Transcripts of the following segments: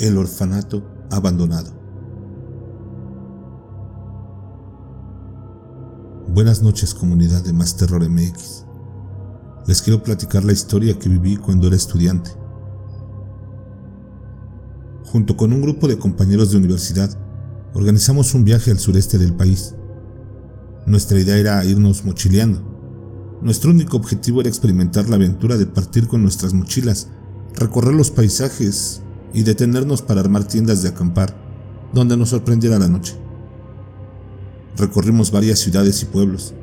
El orfanato abandonado. Buenas noches comunidad de Más Terror MX. Les quiero platicar la historia que viví cuando era estudiante. Junto con un grupo de compañeros de universidad, organizamos un viaje al sureste del país. Nuestra idea era irnos mochileando. Nuestro único objetivo era experimentar la aventura de partir con nuestras mochilas, recorrer los paisajes y detenernos para armar tiendas de acampar, donde nos sorprendiera la noche. Recorrimos varias ciudades y pueblos.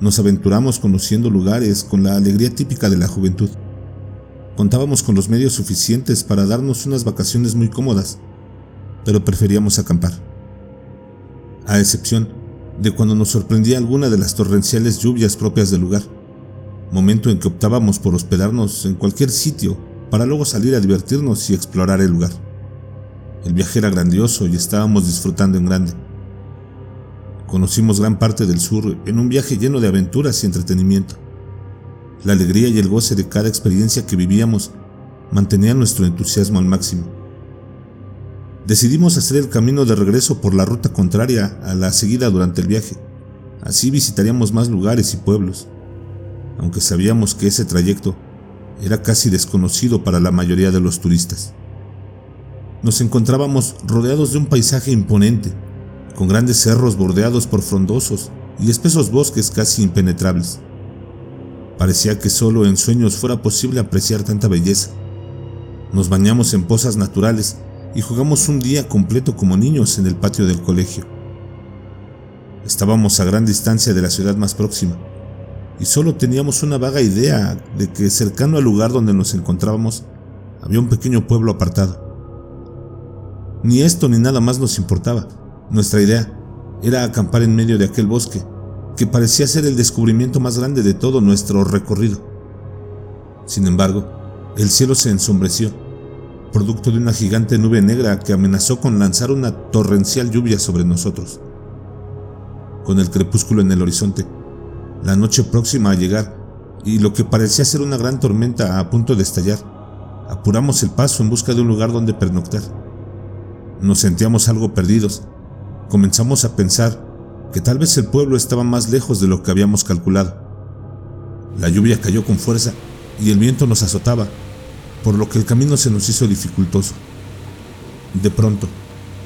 Nos aventuramos conociendo lugares con la alegría típica de la juventud. Contábamos con los medios suficientes para darnos unas vacaciones muy cómodas, pero preferíamos acampar. A excepción de cuando nos sorprendía alguna de las torrenciales lluvias propias del lugar, momento en que optábamos por hospedarnos en cualquier sitio para luego salir a divertirnos y explorar el lugar. El viaje era grandioso y estábamos disfrutando en grande. Conocimos gran parte del sur en un viaje lleno de aventuras y entretenimiento. La alegría y el goce de cada experiencia que vivíamos mantenían nuestro entusiasmo al máximo. Decidimos hacer el camino de regreso por la ruta contraria a la seguida durante el viaje. Así visitaríamos más lugares y pueblos, aunque sabíamos que ese trayecto era casi desconocido para la mayoría de los turistas. Nos encontrábamos rodeados de un paisaje imponente, con grandes cerros bordeados por frondosos y espesos bosques casi impenetrables. Parecía que solo en sueños fuera posible apreciar tanta belleza. Nos bañamos en pozas naturales y jugamos un día completo como niños en el patio del colegio. Estábamos a gran distancia de la ciudad más próxima y solo teníamos una vaga idea de que cercano al lugar donde nos encontrábamos había un pequeño pueblo apartado. Ni esto ni nada más nos importaba. Nuestra idea era acampar en medio de aquel bosque que parecía ser el descubrimiento más grande de todo nuestro recorrido. Sin embargo, el cielo se ensombreció, producto de una gigante nube negra que amenazó con lanzar una torrencial lluvia sobre nosotros. Con el crepúsculo en el horizonte, la noche próxima a llegar y lo que parecía ser una gran tormenta a punto de estallar, apuramos el paso en busca de un lugar donde pernoctar. Nos sentíamos algo perdidos. Comenzamos a pensar que tal vez el pueblo estaba más lejos de lo que habíamos calculado. La lluvia cayó con fuerza y el viento nos azotaba, por lo que el camino se nos hizo dificultoso. De pronto,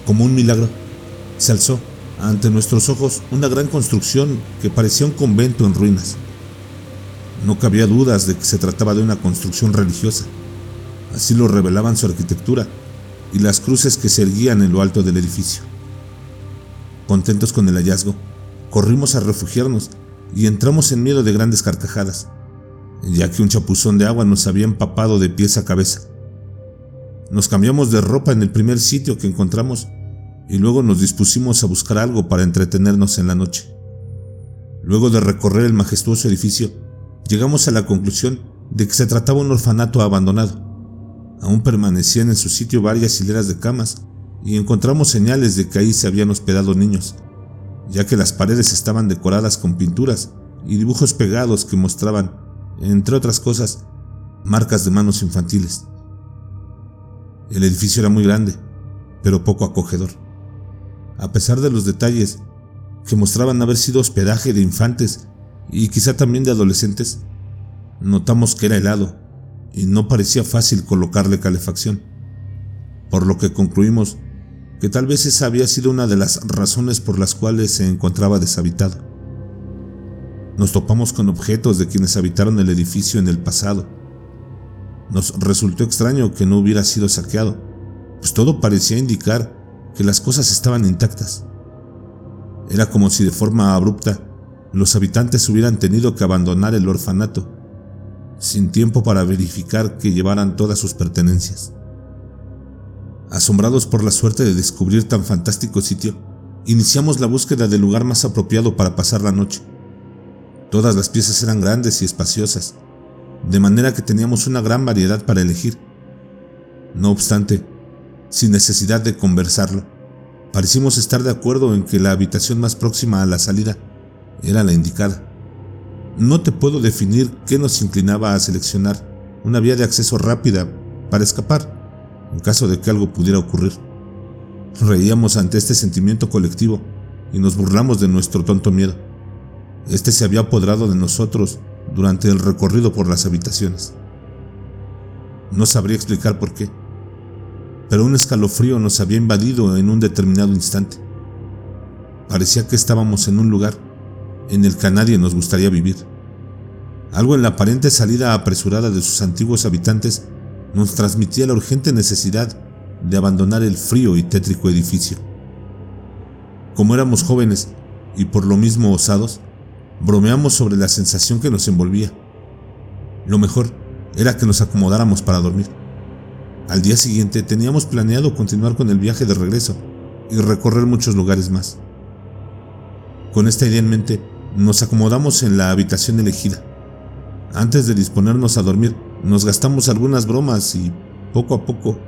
como un milagro, se alzó ante nuestros ojos una gran construcción que parecía un convento en ruinas. No cabía dudas de que se trataba de una construcción religiosa. Así lo revelaban su arquitectura y las cruces que se erguían en lo alto del edificio. Contentos con el hallazgo, corrimos a refugiarnos y entramos en miedo de grandes carcajadas, ya que un chapuzón de agua nos había empapado de pies a cabeza. Nos cambiamos de ropa en el primer sitio que encontramos y luego nos dispusimos a buscar algo para entretenernos en la noche. Luego de recorrer el majestuoso edificio, llegamos a la conclusión de que se trataba un orfanato abandonado. Aún permanecían en su sitio varias hileras de camas y encontramos señales de que ahí se habían hospedado niños, ya que las paredes estaban decoradas con pinturas y dibujos pegados que mostraban, entre otras cosas, marcas de manos infantiles. El edificio era muy grande, pero poco acogedor. A pesar de los detalles que mostraban haber sido hospedaje de infantes y quizá también de adolescentes, notamos que era helado y no parecía fácil colocarle calefacción, por lo que concluimos que tal vez esa había sido una de las razones por las cuales se encontraba deshabitado. Nos topamos con objetos de quienes habitaron el edificio en el pasado. Nos resultó extraño que no hubiera sido saqueado, pues todo parecía indicar que las cosas estaban intactas. Era como si de forma abrupta los habitantes hubieran tenido que abandonar el orfanato, sin tiempo para verificar que llevaran todas sus pertenencias. Asombrados por la suerte de descubrir tan fantástico sitio, iniciamos la búsqueda del lugar más apropiado para pasar la noche. Todas las piezas eran grandes y espaciosas, de manera que teníamos una gran variedad para elegir. No obstante, sin necesidad de conversarlo, parecimos estar de acuerdo en que la habitación más próxima a la salida era la indicada. No te puedo definir qué nos inclinaba a seleccionar una vía de acceso rápida para escapar en caso de que algo pudiera ocurrir. Reíamos ante este sentimiento colectivo y nos burlamos de nuestro tonto miedo. Este se había apoderado de nosotros durante el recorrido por las habitaciones. No sabría explicar por qué, pero un escalofrío nos había invadido en un determinado instante. Parecía que estábamos en un lugar en el que a nadie nos gustaría vivir. Algo en la aparente salida apresurada de sus antiguos habitantes nos transmitía la urgente necesidad de abandonar el frío y tétrico edificio. Como éramos jóvenes y por lo mismo osados, bromeamos sobre la sensación que nos envolvía. Lo mejor era que nos acomodáramos para dormir. Al día siguiente teníamos planeado continuar con el viaje de regreso y recorrer muchos lugares más. Con esta idea en mente, nos acomodamos en la habitación elegida. Antes de disponernos a dormir, nos gastamos algunas bromas y, poco a poco,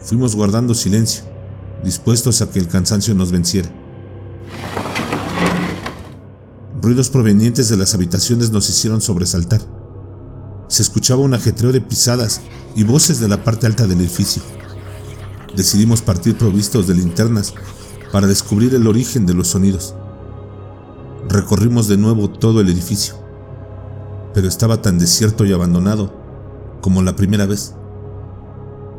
fuimos guardando silencio, dispuestos a que el cansancio nos venciera. Ruidos provenientes de las habitaciones nos hicieron sobresaltar. Se escuchaba un ajetreo de pisadas y voces de la parte alta del edificio. Decidimos partir provistos de linternas para descubrir el origen de los sonidos. Recorrimos de nuevo todo el edificio, pero estaba tan desierto y abandonado como la primera vez.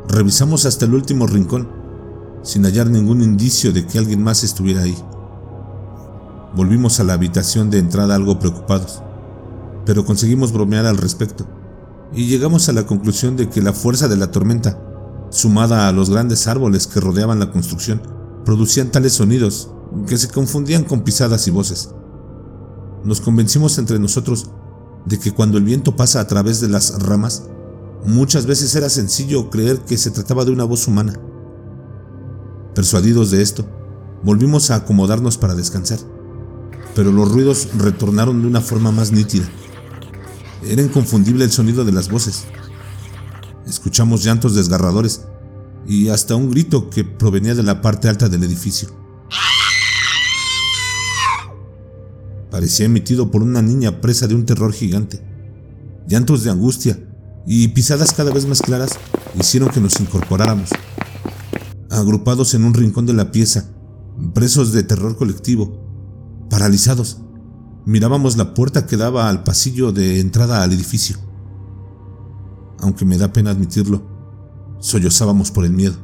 Revisamos hasta el último rincón, sin hallar ningún indicio de que alguien más estuviera ahí. Volvimos a la habitación de entrada algo preocupados, pero conseguimos bromear al respecto, y llegamos a la conclusión de que la fuerza de la tormenta, sumada a los grandes árboles que rodeaban la construcción, producían tales sonidos que se confundían con pisadas y voces nos convencimos entre nosotros de que cuando el viento pasa a través de las ramas, muchas veces era sencillo creer que se trataba de una voz humana. Persuadidos de esto, volvimos a acomodarnos para descansar, pero los ruidos retornaron de una forma más nítida. Era inconfundible el sonido de las voces. Escuchamos llantos desgarradores y hasta un grito que provenía de la parte alta del edificio. parecía emitido por una niña presa de un terror gigante. Llantos de angustia y pisadas cada vez más claras hicieron que nos incorporáramos. Agrupados en un rincón de la pieza, presos de terror colectivo, paralizados, mirábamos la puerta que daba al pasillo de entrada al edificio. Aunque me da pena admitirlo, sollozábamos por el miedo.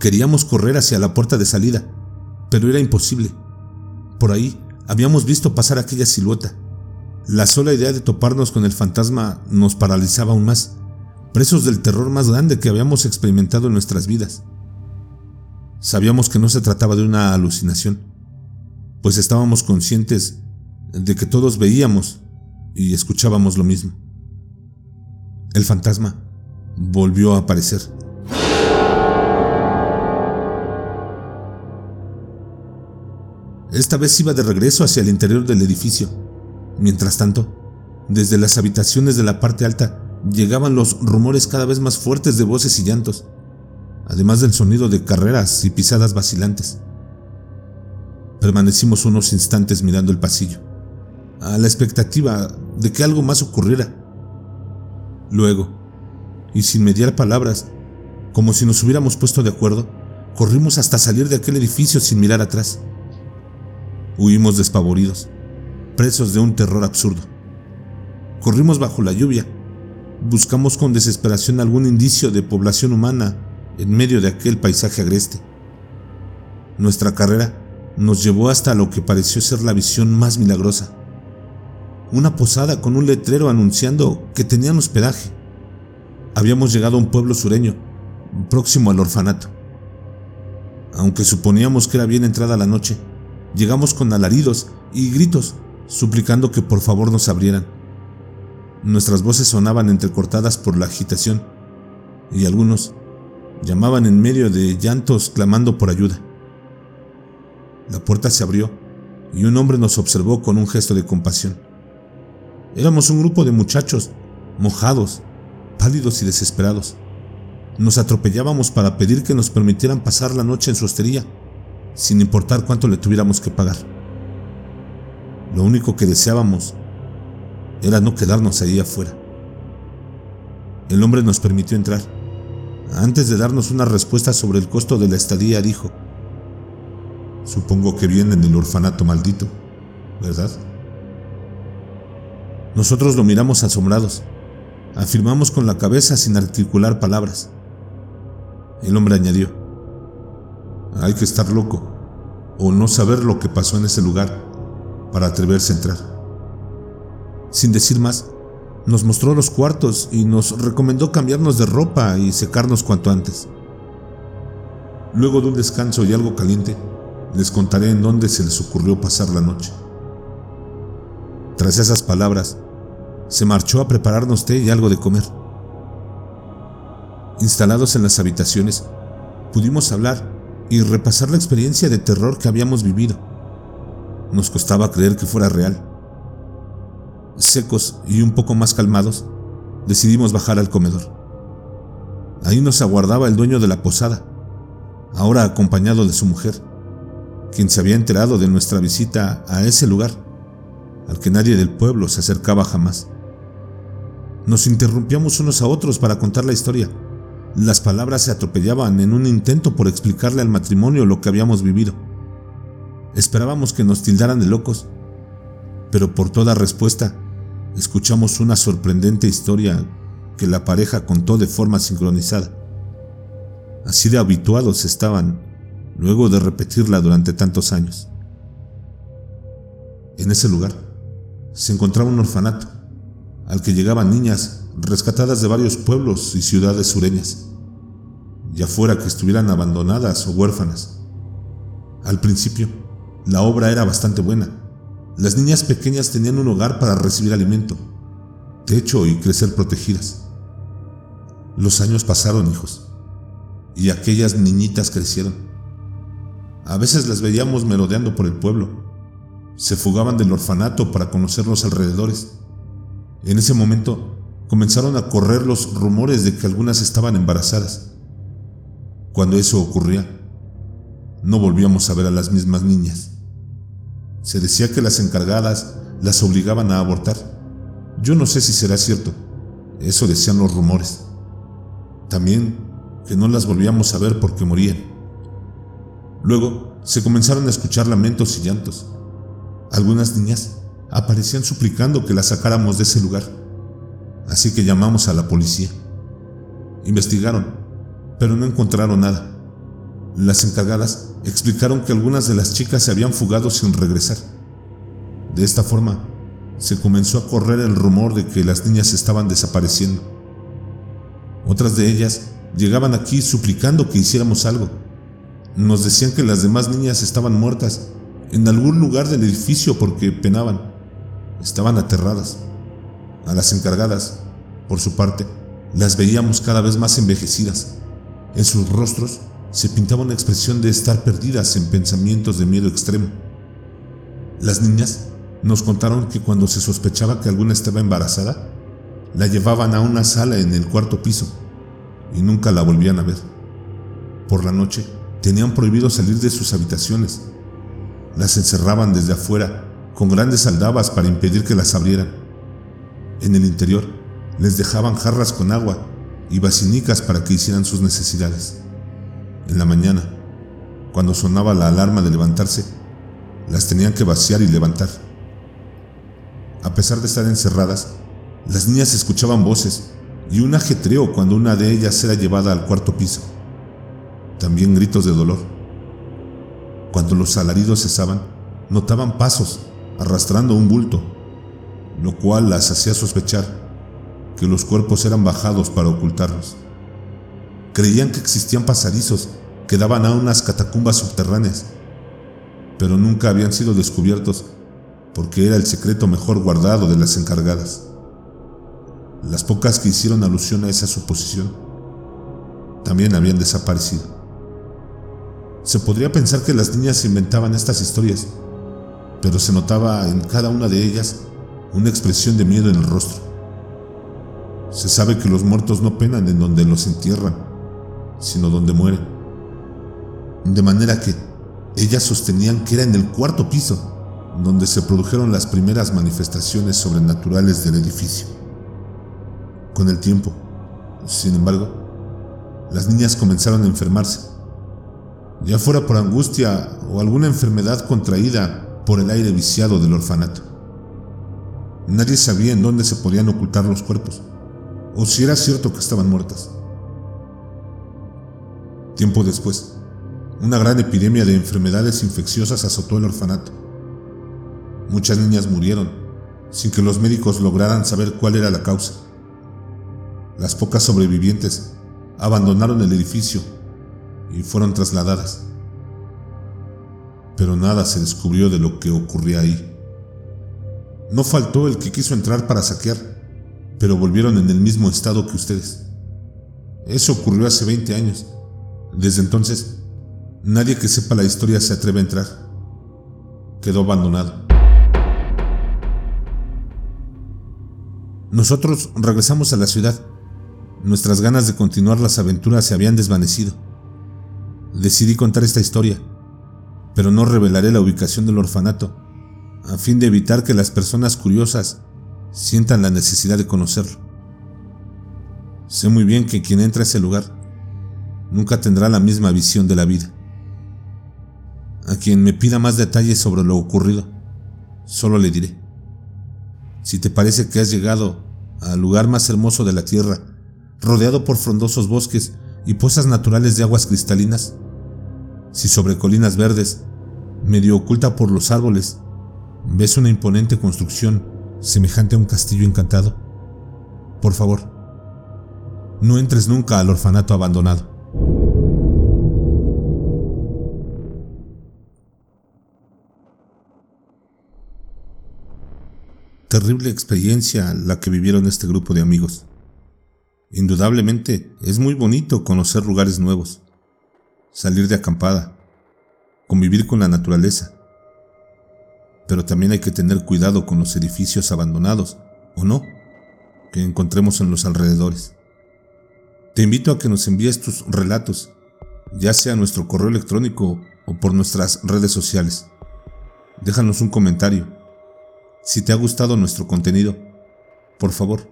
Queríamos correr hacia la puerta de salida, pero era imposible. Por ahí Habíamos visto pasar aquella silueta. La sola idea de toparnos con el fantasma nos paralizaba aún más, presos del terror más grande que habíamos experimentado en nuestras vidas. Sabíamos que no se trataba de una alucinación, pues estábamos conscientes de que todos veíamos y escuchábamos lo mismo. El fantasma volvió a aparecer. Esta vez iba de regreso hacia el interior del edificio. Mientras tanto, desde las habitaciones de la parte alta llegaban los rumores cada vez más fuertes de voces y llantos, además del sonido de carreras y pisadas vacilantes. Permanecimos unos instantes mirando el pasillo, a la expectativa de que algo más ocurriera. Luego, y sin mediar palabras, como si nos hubiéramos puesto de acuerdo, corrimos hasta salir de aquel edificio sin mirar atrás. Huimos despavoridos, presos de un terror absurdo. Corrimos bajo la lluvia. Buscamos con desesperación algún indicio de población humana en medio de aquel paisaje agreste. Nuestra carrera nos llevó hasta lo que pareció ser la visión más milagrosa. Una posada con un letrero anunciando que tenían hospedaje. Habíamos llegado a un pueblo sureño, próximo al orfanato. Aunque suponíamos que era bien entrada la noche, Llegamos con alaridos y gritos, suplicando que por favor nos abrieran. Nuestras voces sonaban entrecortadas por la agitación, y algunos llamaban en medio de llantos clamando por ayuda. La puerta se abrió y un hombre nos observó con un gesto de compasión. Éramos un grupo de muchachos, mojados, pálidos y desesperados. Nos atropellábamos para pedir que nos permitieran pasar la noche en su hostería sin importar cuánto le tuviéramos que pagar. Lo único que deseábamos era no quedarnos ahí afuera. El hombre nos permitió entrar, antes de darnos una respuesta sobre el costo de la estadía, dijo, Supongo que vienen del orfanato maldito, ¿verdad? Nosotros lo miramos asombrados. Afirmamos con la cabeza sin articular palabras. El hombre añadió, hay que estar loco o no saber lo que pasó en ese lugar para atreverse a entrar. Sin decir más, nos mostró los cuartos y nos recomendó cambiarnos de ropa y secarnos cuanto antes. Luego de un descanso y algo caliente, les contaré en dónde se les ocurrió pasar la noche. Tras esas palabras, se marchó a prepararnos té y algo de comer. Instalados en las habitaciones, pudimos hablar y repasar la experiencia de terror que habíamos vivido. Nos costaba creer que fuera real. Secos y un poco más calmados, decidimos bajar al comedor. Ahí nos aguardaba el dueño de la posada, ahora acompañado de su mujer, quien se había enterado de nuestra visita a ese lugar, al que nadie del pueblo se acercaba jamás. Nos interrumpíamos unos a otros para contar la historia. Las palabras se atropellaban en un intento por explicarle al matrimonio lo que habíamos vivido. Esperábamos que nos tildaran de locos, pero por toda respuesta escuchamos una sorprendente historia que la pareja contó de forma sincronizada. Así de habituados estaban luego de repetirla durante tantos años. En ese lugar se encontraba un orfanato al que llegaban niñas rescatadas de varios pueblos y ciudades sureñas, ya fuera que estuvieran abandonadas o huérfanas. Al principio, la obra era bastante buena. Las niñas pequeñas tenían un hogar para recibir alimento, techo y crecer protegidas. Los años pasaron, hijos, y aquellas niñitas crecieron. A veces las veíamos merodeando por el pueblo. Se fugaban del orfanato para conocer los alrededores en ese momento comenzaron a correr los rumores de que algunas estaban embarazadas. Cuando eso ocurría, no volvíamos a ver a las mismas niñas. Se decía que las encargadas las obligaban a abortar. Yo no sé si será cierto. Eso decían los rumores. También que no las volvíamos a ver porque morían. Luego se comenzaron a escuchar lamentos y llantos. Algunas niñas aparecían suplicando que la sacáramos de ese lugar. Así que llamamos a la policía. Investigaron, pero no encontraron nada. Las encargadas explicaron que algunas de las chicas se habían fugado sin regresar. De esta forma, se comenzó a correr el rumor de que las niñas estaban desapareciendo. Otras de ellas llegaban aquí suplicando que hiciéramos algo. Nos decían que las demás niñas estaban muertas en algún lugar del edificio porque penaban. Estaban aterradas. A las encargadas, por su parte, las veíamos cada vez más envejecidas. En sus rostros se pintaba una expresión de estar perdidas en pensamientos de miedo extremo. Las niñas nos contaron que cuando se sospechaba que alguna estaba embarazada, la llevaban a una sala en el cuarto piso y nunca la volvían a ver. Por la noche tenían prohibido salir de sus habitaciones. Las encerraban desde afuera con grandes aldabas para impedir que las abrieran. En el interior les dejaban jarras con agua y basinicas para que hicieran sus necesidades. En la mañana, cuando sonaba la alarma de levantarse, las tenían que vaciar y levantar. A pesar de estar encerradas, las niñas escuchaban voces y un ajetreo cuando una de ellas era llevada al cuarto piso. También gritos de dolor. Cuando los alaridos cesaban, notaban pasos arrastrando un bulto, lo cual las hacía sospechar que los cuerpos eran bajados para ocultarlos. Creían que existían pasadizos que daban a unas catacumbas subterráneas, pero nunca habían sido descubiertos porque era el secreto mejor guardado de las encargadas. Las pocas que hicieron alusión a esa suposición también habían desaparecido. Se podría pensar que las niñas inventaban estas historias pero se notaba en cada una de ellas una expresión de miedo en el rostro. Se sabe que los muertos no penan en donde los entierran, sino donde mueren. De manera que ellas sostenían que era en el cuarto piso donde se produjeron las primeras manifestaciones sobrenaturales del edificio. Con el tiempo, sin embargo, las niñas comenzaron a enfermarse, ya fuera por angustia o alguna enfermedad contraída por el aire viciado del orfanato. Nadie sabía en dónde se podían ocultar los cuerpos, o si era cierto que estaban muertas. Tiempo después, una gran epidemia de enfermedades infecciosas azotó el orfanato. Muchas niñas murieron sin que los médicos lograran saber cuál era la causa. Las pocas sobrevivientes abandonaron el edificio y fueron trasladadas. Pero nada se descubrió de lo que ocurría ahí. No faltó el que quiso entrar para saquear, pero volvieron en el mismo estado que ustedes. Eso ocurrió hace 20 años. Desde entonces, nadie que sepa la historia se atreve a entrar. Quedó abandonado. Nosotros regresamos a la ciudad. Nuestras ganas de continuar las aventuras se habían desvanecido. Decidí contar esta historia, pero no revelaré la ubicación del orfanato, a fin de evitar que las personas curiosas sientan la necesidad de conocerlo. Sé muy bien que quien entra a ese lugar nunca tendrá la misma visión de la vida. A quien me pida más detalles sobre lo ocurrido, solo le diré. Si te parece que has llegado al lugar más hermoso de la tierra, rodeado por frondosos bosques y pozas naturales de aguas cristalinas, si sobre colinas verdes, medio oculta por los árboles, ves una imponente construcción semejante a un castillo encantado, por favor, no entres nunca al orfanato abandonado. Terrible experiencia la que vivieron este grupo de amigos. Indudablemente es muy bonito conocer lugares nuevos, salir de acampada, convivir con la naturaleza. Pero también hay que tener cuidado con los edificios abandonados, ¿o no?, que encontremos en los alrededores. Te invito a que nos envíes tus relatos, ya sea a nuestro correo electrónico o por nuestras redes sociales. Déjanos un comentario. Si te ha gustado nuestro contenido, por favor,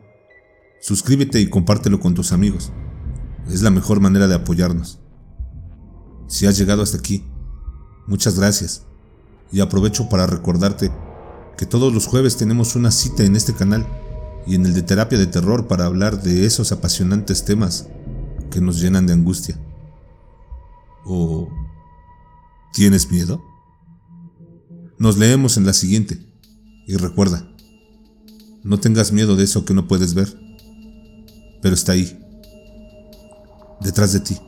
suscríbete y compártelo con tus amigos. Es la mejor manera de apoyarnos. Si has llegado hasta aquí, muchas gracias. Y aprovecho para recordarte que todos los jueves tenemos una cita en este canal y en el de terapia de terror para hablar de esos apasionantes temas que nos llenan de angustia. ¿O tienes miedo? Nos leemos en la siguiente. Y recuerda, no tengas miedo de eso que no puedes ver, pero está ahí, detrás de ti.